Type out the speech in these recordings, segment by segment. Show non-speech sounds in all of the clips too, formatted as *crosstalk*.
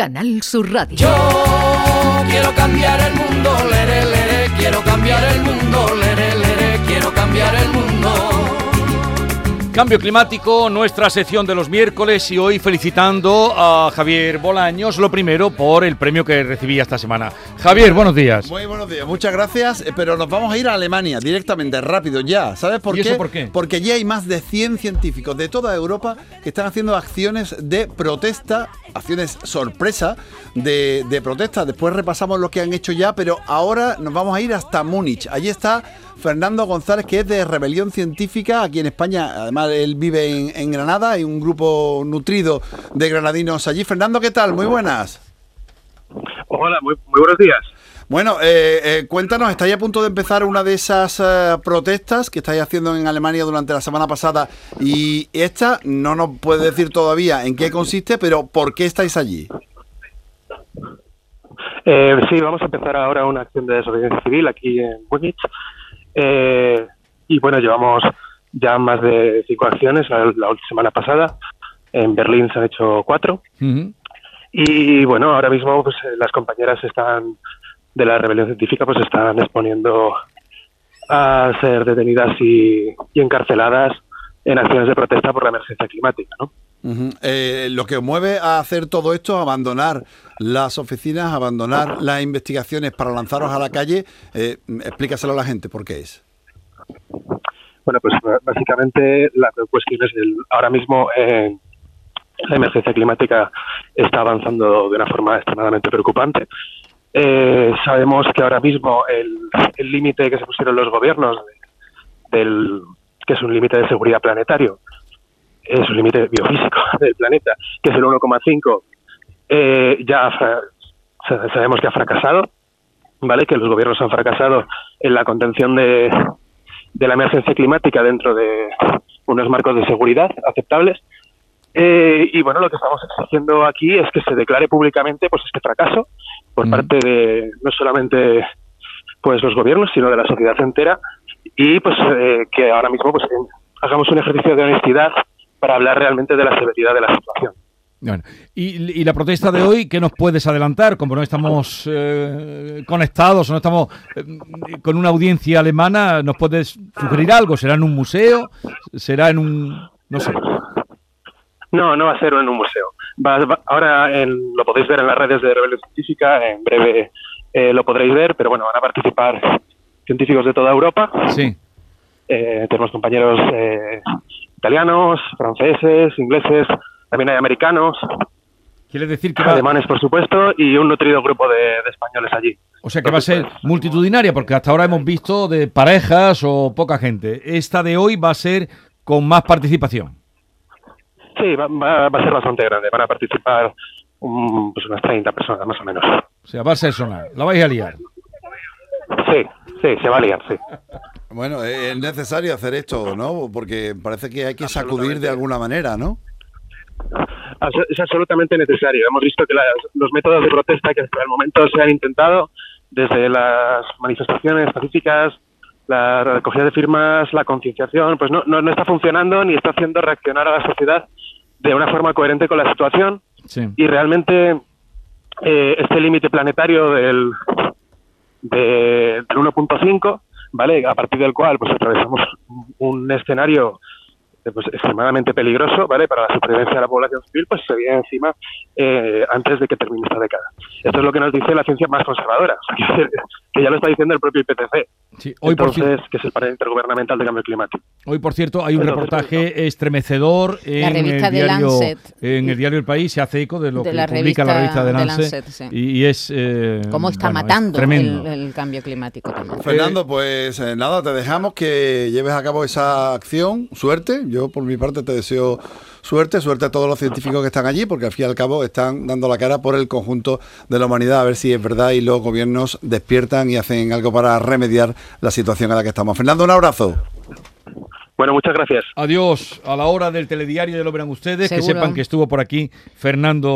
Canal Sur Radio. Yo quiero cambiar el mundo, lere, lere, quiero cambiar el mundo, Cambio climático, nuestra sección de los miércoles y hoy felicitando a Javier Bolaños, lo primero por el premio que recibí esta semana. Javier, buenos días. Muy buenos días, muchas gracias, eh, pero nos vamos a ir a Alemania directamente, rápido, ya. ¿Sabes por ¿Y qué? eso por qué? Porque allí hay más de 100 científicos de toda Europa que están haciendo acciones de protesta, acciones sorpresa de, de protesta. Después repasamos lo que han hecho ya, pero ahora nos vamos a ir hasta Múnich. Allí está Fernando González, que es de Rebelión Científica aquí en España. Además, él vive en, en Granada, hay un grupo nutrido de granadinos allí. Fernando, ¿qué tal? Muy buenas. Hola, muy, muy buenos días. Bueno, eh, eh, cuéntanos, estáis a punto de empezar una de esas eh, protestas que estáis haciendo en Alemania durante la semana pasada y esta no nos puede decir todavía en qué consiste, pero ¿por qué estáis allí? Eh, sí, vamos a empezar ahora una acción de desobediencia civil aquí en Múnich. Eh, y bueno, llevamos ya más de cinco acciones la, la semana pasada. En Berlín se han hecho cuatro. Y bueno, ahora mismo pues, eh, las compañeras están de la rebelión científica pues están exponiendo a ser detenidas y, y encarceladas en acciones de protesta por la emergencia climática, ¿no? Eh, lo que os mueve a hacer todo esto, abandonar las oficinas, abandonar las investigaciones para lanzaros a la calle, eh, explícaselo a la gente por qué es. Bueno, pues básicamente la cuestión es ahora mismo eh, la emergencia climática está avanzando de una forma extremadamente preocupante. Eh, sabemos que ahora mismo el límite que se pusieron los gobiernos de- del que es un límite de seguridad planetario es un límite biofísico *laughs* del planeta que es el 1,5 eh, ya sabemos que ha fracasado vale que los gobiernos han fracasado en la contención de de la emergencia climática dentro de unos marcos de seguridad aceptables. Eh, y bueno, lo que estamos exigiendo aquí es que se declare públicamente pues este fracaso por parte de no solamente pues los gobiernos, sino de la sociedad entera. Y pues eh, que ahora mismo pues hagamos un ejercicio de honestidad para hablar realmente de la severidad de la situación. Bueno, y, y la protesta de hoy, ¿qué nos puedes adelantar? Como no estamos eh, conectados o no estamos eh, con una audiencia alemana, ¿nos puedes sugerir algo? ¿Será en un museo? ¿Será en un... no sé? No, no va a ser en un museo. Va- va- ahora en- lo podéis ver en las redes de Rebelión Científica, en breve eh, lo podréis ver, pero bueno, van a participar científicos de toda Europa. Sí. Eh, tenemos compañeros italianos, franceses, ingleses, también hay americanos, Quiere decir que va, alemanes por supuesto, y un nutrido grupo de, de españoles allí. o sea, que va a ser multitudinaria, porque hasta ahora hemos visto de parejas o poca gente. Esta de hoy va a ser con más participación. Sí, va, va- va a ser bastante grande, van a participar um, pues unas 30 personas más o menos. O sea, va a ser sonar. La vais a liar. Sí, sí, se va a liar, sí. *laughs* Bueno, es necesario hacer esto, ¿no? Porque parece que hay que sacudir de alguna manera, ¿no? Es absolutamente necesario. Hemos visto que las- los métodos de protesta que hasta el momento se han intentado, desde las manifestaciones pacíficas, la recogida de firmas, la concienciación, pues no, no, no está funcionando ni está haciendo reaccionar a la sociedad de una forma coherente con la situación Sí. y realmente eh, este límite planetario del, de- del 1.5, ¿vale? A partir del cual pues atravesamos un escenario eh, pues, extremadamente peligroso, ¿vale? Para la supervivencia de la población civil, pues se viene encima eh, antes de que termine esta década. Esto es lo que nos dice la ciencia más conservadora, decir, *laughs* que ya lo está diciendo el propio IPCC, Sí, Hoy, por, ci- entonces, que es el panel intergubernamental de cambio climático. hoy, por cierto, hay un Entonces, reportaje estremecedor en, el diario, Lancet. en el diario El País. Se hace eco de lo De que la publica la revista de The Lancet. Lancet, sí. y, y es. eh, Cómo está bueno, es matando el, cambio climático también. Fernando, pues eh, nada, te dejamos que lleves a cabo esa acción. Suerte. Yo, por mi parte, te deseo suerte. Suerte a todos los científicos que están allí, porque al fin y al cabo están dando la cara por el conjunto de la humanidad, a ver si es verdad y los gobiernos despiertan y hacen algo para remediar la situación en la que estamos. Fernando, un abrazo. Bueno, muchas gracias. Adiós. A la hora del telediario ya lo verán ustedes. Que sepan que estuvo por aquí Fernando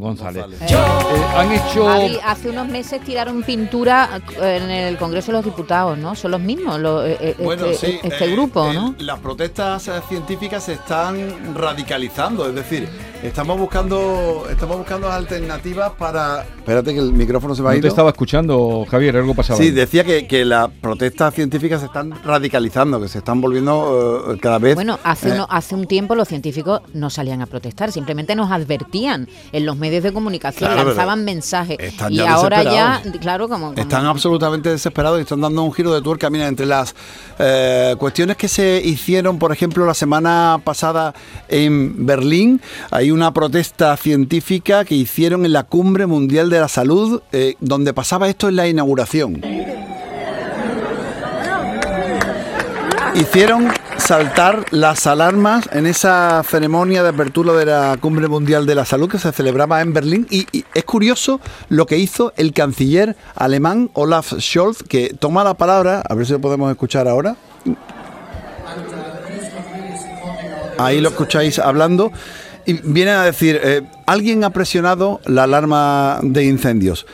González. González. Eh, han hecho. Javi, hace unos meses tiraron pintura en el Congreso de los Diputados, ¿no? Son los mismos, lo- eh, eh, Bueno, este, sí, este eh, grupo, eh, ¿no? Las protestas científicas se están radicalizando, es decir, Estamos buscando, estamos buscando alternativas para. Espérate que el micrófono se me ha No ido. te estaba escuchando, Javier, algo pasaba. Sí, ahí. decía que, que las protestas científicas se están radicalizando, que se están volviendo eh, cada vez. Bueno, hace, eh, uno- hace un tiempo los científicos no salían a protestar, simplemente nos advertían en los medios de comunicación, Claro, lanzaban mensajes. están Y ya ahora ya, claro, como... como- Están absolutamente desesperados y están dando un giro de tuerca. Mira, entre las eh, cuestiones que se hicieron, por ejemplo, la semana pasada en Berlín, hay una protesta científica que hicieron en la Cumbre Mundial de la Salud, eh, donde pasaba esto en la inauguración. Hicieron saltar las alarmas en esa ceremonia de apertura de la Cumbre Mundial de la Salud que se celebraba en Berlín y, y es curioso lo que hizo el canciller alemán Olaf Scholz que toma la palabra, a ver si lo podemos escuchar ahora. Ahí lo escucháis hablando y viene a decir, eh, alguien ha presionado la alarma de incendios.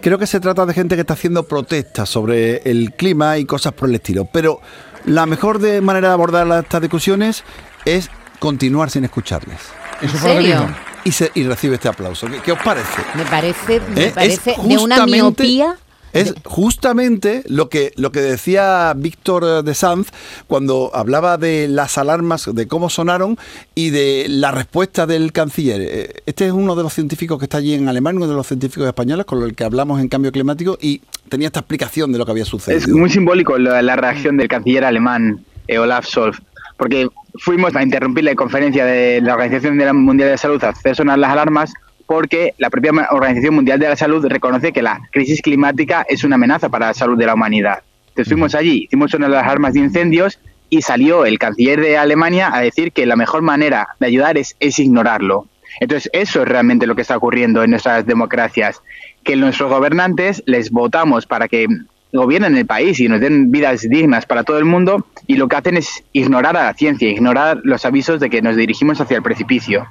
Creo que se trata de gente que está haciendo protestas sobre el clima y cosas por el estilo, pero la mejor de manera de abordar las- estas discusiones es continuar sin escucharles. Eso ¿En fue lo que serio? dijo. Y, se, y recibe este aplauso. ¿Qué, qué os parece? Me parece, me ¿Eh? Es parece de una miopía. Es justamente lo que, lo que decía Víctor eh, de Sanz cuando hablaba de las alarmas, de cómo sonaron y de la respuesta del canciller. Eh, Este es uno de los científicos que está allí en Alemania, uno de los científicos españoles con el que hablamos en cambio climático y tenía esta explicación de lo que había sucedido. Es muy simbólico la, la reacción del canciller alemán eh, Olaf Scholz, porque fuimos a interrumpir la conferencia de la Organización Mundial de la Salud a hacer sonar las alarmas porque la propia Organización Mundial de la Salud reconoce que la crisis climática es una amenaza para la salud de la humanidad. Entonces fuimos allí, hicimos sonar las alarmas de incendios y salió el canciller de Alemania a decir que la mejor manera de ayudar es, es ignorarlo. Entonces eso es realmente lo que está ocurriendo en nuestras democracias, que nuestros gobernantes les votamos para que gobiernen el país y nos den vidas dignas para todo el mundo y lo que hacen es ignorar a la ciencia, ignorar los avisos de que nos dirigimos hacia el precipicio.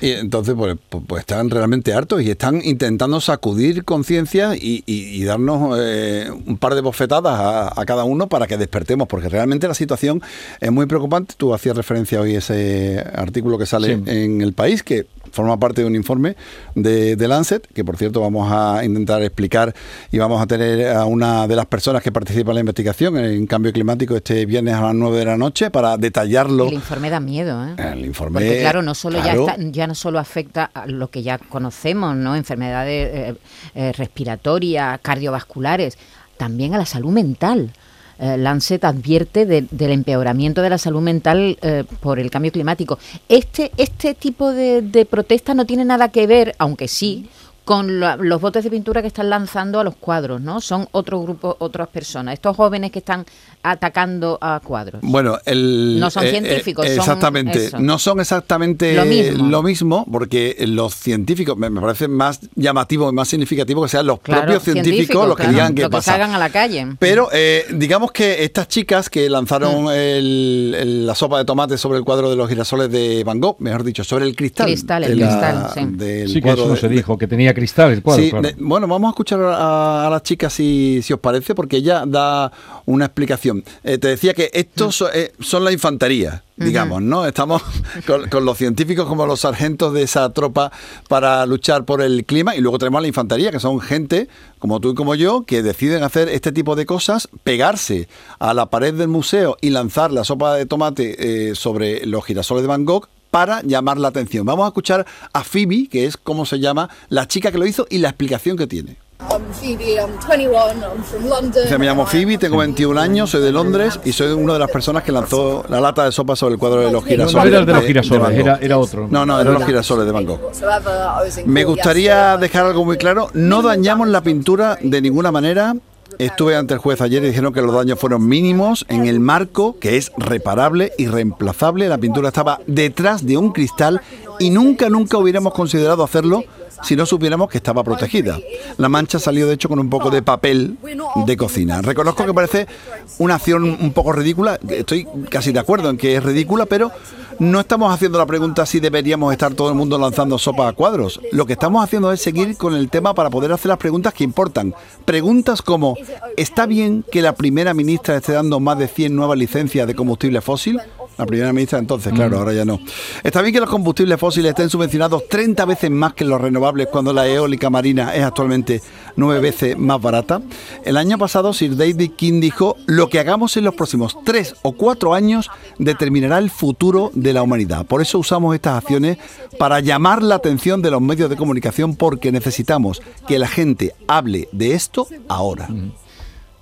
Y entonces, pues, pues- pues están realmente hartos y están intentando sacudir conciencia y, y- y darnos eh, un par de bofetadas a, a cada uno para que despertemos, porque realmente la situación es muy preocupante. Tú hacías referencia hoy a ese artículo que sale Sí. en el país, que forma parte de un informe de, de Lancet, que por cierto vamos a intentar explicar y vamos a tener a una de las personas que participa en la investigación en cambio climático este viernes a las 9 de la noche para detallarlo. El informe da miedo, ¿eh? El informe, Porque claro, no solo claro. ya está, ya no solo afecta a lo que ya conocemos, ¿no? Enfermedades eh, eh, respiratorias, cardiovasculares, también a la salud mental. Eh, Lancet advierte de- del empeoramiento de la salud mental eh, por el cambio climático. Este, este tipo de, de protesta no tiene nada que ver, aunque sí, con la- los botes de pintura que están lanzando a los cuadros, ¿no? Son otro grupo, otras personas. Estos jóvenes que están atacando a cuadros. Bueno, el, No son científicos, son exactamente. eso. No son exactamente Lo mismo. lo mismo, porque los científicos, me, me parece más llamativo y más significativo que sean los Claro, propios científicos, los que claro, digan qué lo que pasa. salgan a la calle. Pero eh, digamos que estas chicas que Mm. lanzaron el- el- la sopa de tomate sobre el cuadro de los girasoles de Van Gogh, mejor dicho, sobre el cristal. Cristal, el de la- cristal, sí. del Sí, que cuadro eso no de- se dijo, que tenía cristal el cuadro. Sí, claro. de- bueno, vamos a escuchar a, a la chica si, si os parece, porque ella da una explicación. Eh, te decía que estos eh, son la infantería, digamos, ¿no? Estamos *laughs* con, con los científicos como los sargentos de esa tropa para luchar por el clima y luego tenemos a la infantería, que son gente como tú y como yo, que deciden hacer este tipo de cosas, pegarse a la pared del museo y lanzar la sopa de tomate eh, sobre los girasoles de Van Gogh para llamar la atención. Vamos a escuchar a Phoebe, que es como se llama la chica que lo hizo y la explicación que tiene. I'm Phoebe, I'm 21, I'm from London. Dice, me llamo Phoebe, tengo 21 años, soy de Londres y soy una de las personas que lanzó la lata de sopa sobre el cuadro de los girasoles. no era el de los de girasoles, Gogh. era, era otro. No, no, eran los girasoles de Van Gogh. Me gustaría dejar algo muy claro, no dañamos la pintura de ninguna manera. Estuve ante el juez ayer y dijeron que los daños fueron mínimos en el marco, que es reparable y reemplazable. La pintura estaba detrás de un cristal y nunca, nunca hubiéramos considerado hacerlo si no supiéramos que estaba protegida. La mancha salió de hecho con un poco de papel de cocina. Reconozco que parece una acción un poco ridícula, estoy casi de acuerdo en que es ridícula, pero no estamos haciendo la pregunta si deberíamos estar todo el mundo lanzando sopa a cuadros. Lo que estamos haciendo es seguir con el tema para poder hacer las preguntas que importan. Preguntas como, ¿está bien que la primera ministra esté dando más de 100 nuevas licencias de combustible fósil? La primera ministra entonces, claro, ahora ya no. Está bien que los combustibles fósiles estén subvencionados 30 veces más que los renovables cuando la eólica marina es actualmente nueve veces más barata. El año pasado Sir David King dijo, lo que hagamos en los próximos tres o cuatro años determinará el futuro de la humanidad. Por eso usamos estas acciones para llamar la atención de los medios de comunicación porque necesitamos que la gente hable de esto ahora.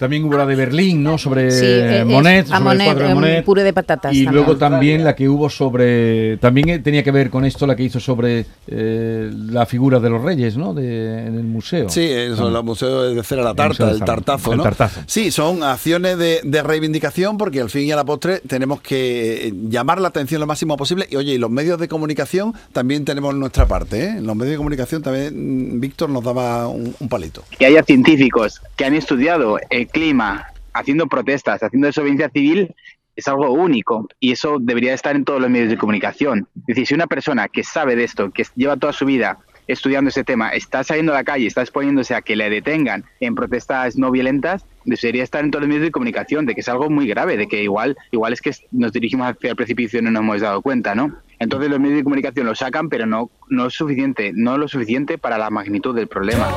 También hubo la de Berlín, ¿no? Sobre Sí, eh, Monet, sobre el Monet, cuadro de un Monet. puré de patatas Y también. luego también la que hubo sobre. También eh, tenía que ver con esto, la que hizo sobre eh, la figura de los reyes, ¿no? De, en el museo. Sí, eso, el museo de cera la tarta, el tartazo, el ¿no? tartazo. Sí, son acciones de, de reivindicación porque al fin y a la postre tenemos que eh, llamar la atención lo máximo posible. Y oye, y los medios de comunicación también tenemos nuestra parte, ¿eh? En los medios de comunicación también mm, Víctor nos daba un, un palito. que haya científicos que han estudiado el clima haciendo protestas, haciendo desobediencia civil, es algo único y eso debería estar en todos los medios de comunicación. Es decir, si una persona que sabe de esto, que lleva toda su vida estudiando ese tema, está saliendo a la calle, está exponiéndose a que le detengan en protestas no violentas, debería estar en todos los medios de comunicación, de que es algo muy grave, de que igual, igual es que nos dirigimos hacia el precipicio y no nos hemos dado cuenta, ¿no? Entonces los medios de comunicación lo sacan, pero no, no es suficiente, no lo suficiente para la magnitud del problema.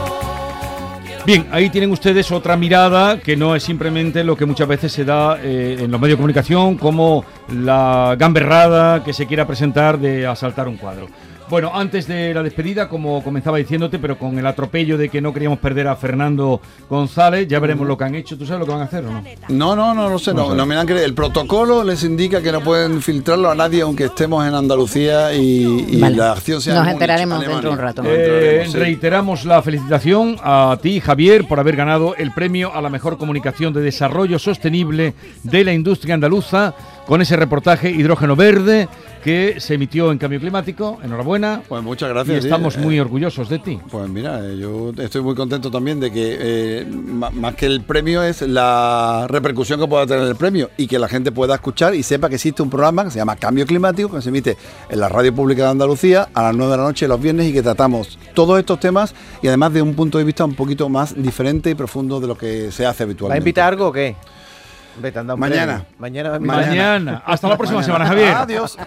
Bien, ahí tienen ustedes otra mirada que no es simplemente lo que muchas veces se da eh, en los medios de comunicación como la gamberrada que se quiera presentar de asaltar un cuadro. Bueno, antes de la despedida, como comenzaba diciéndote, pero con el atropello de que no queríamos perder a Fernando González, ya veremos lo que han hecho. ¿Tú sabes lo que van a hacer o no? No, no, no lo sé, no, no me han creído. El protocolo les indica que no pueden filtrarlo a nadie aunque estemos en Andalucía y, y Vale. la acción sea Nos Múnich, enteraremos Alemania. dentro de un rato. Eh, sí. reiteramos la felicitación a ti, Javier, por haber ganado el premio a la mejor comunicación de desarrollo sostenible de la industria andaluza con ese reportaje Hidrógeno Verde que se emitió en Cambio Climático. Enhorabuena. Pues muchas Y gracias. sí, estamos eh, muy orgullosos de ti. Pues mira, eh, yo estoy muy contento también de que eh, más que el premio es la repercusión que pueda tener el premio y que la gente pueda escuchar y sepa que existe un programa que se llama Cambio Climático que se emite en la Radio Pública de Andalucía a las 9 de la noche los viernes y que tratamos todos estos temas y además de un punto de vista un poquito más diferente y profundo de lo que se hace ¿Va a habitualmente. invitar algo o qué? Mañana. Mañana. Mañana. Hasta la próxima Mañana. semana, Javier. Adiós.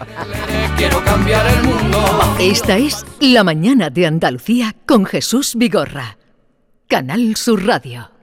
Quiero cambiar el mundo. Esta es La Mañana de Andalucía con Jesús Vigorra. Canal Sur Radio.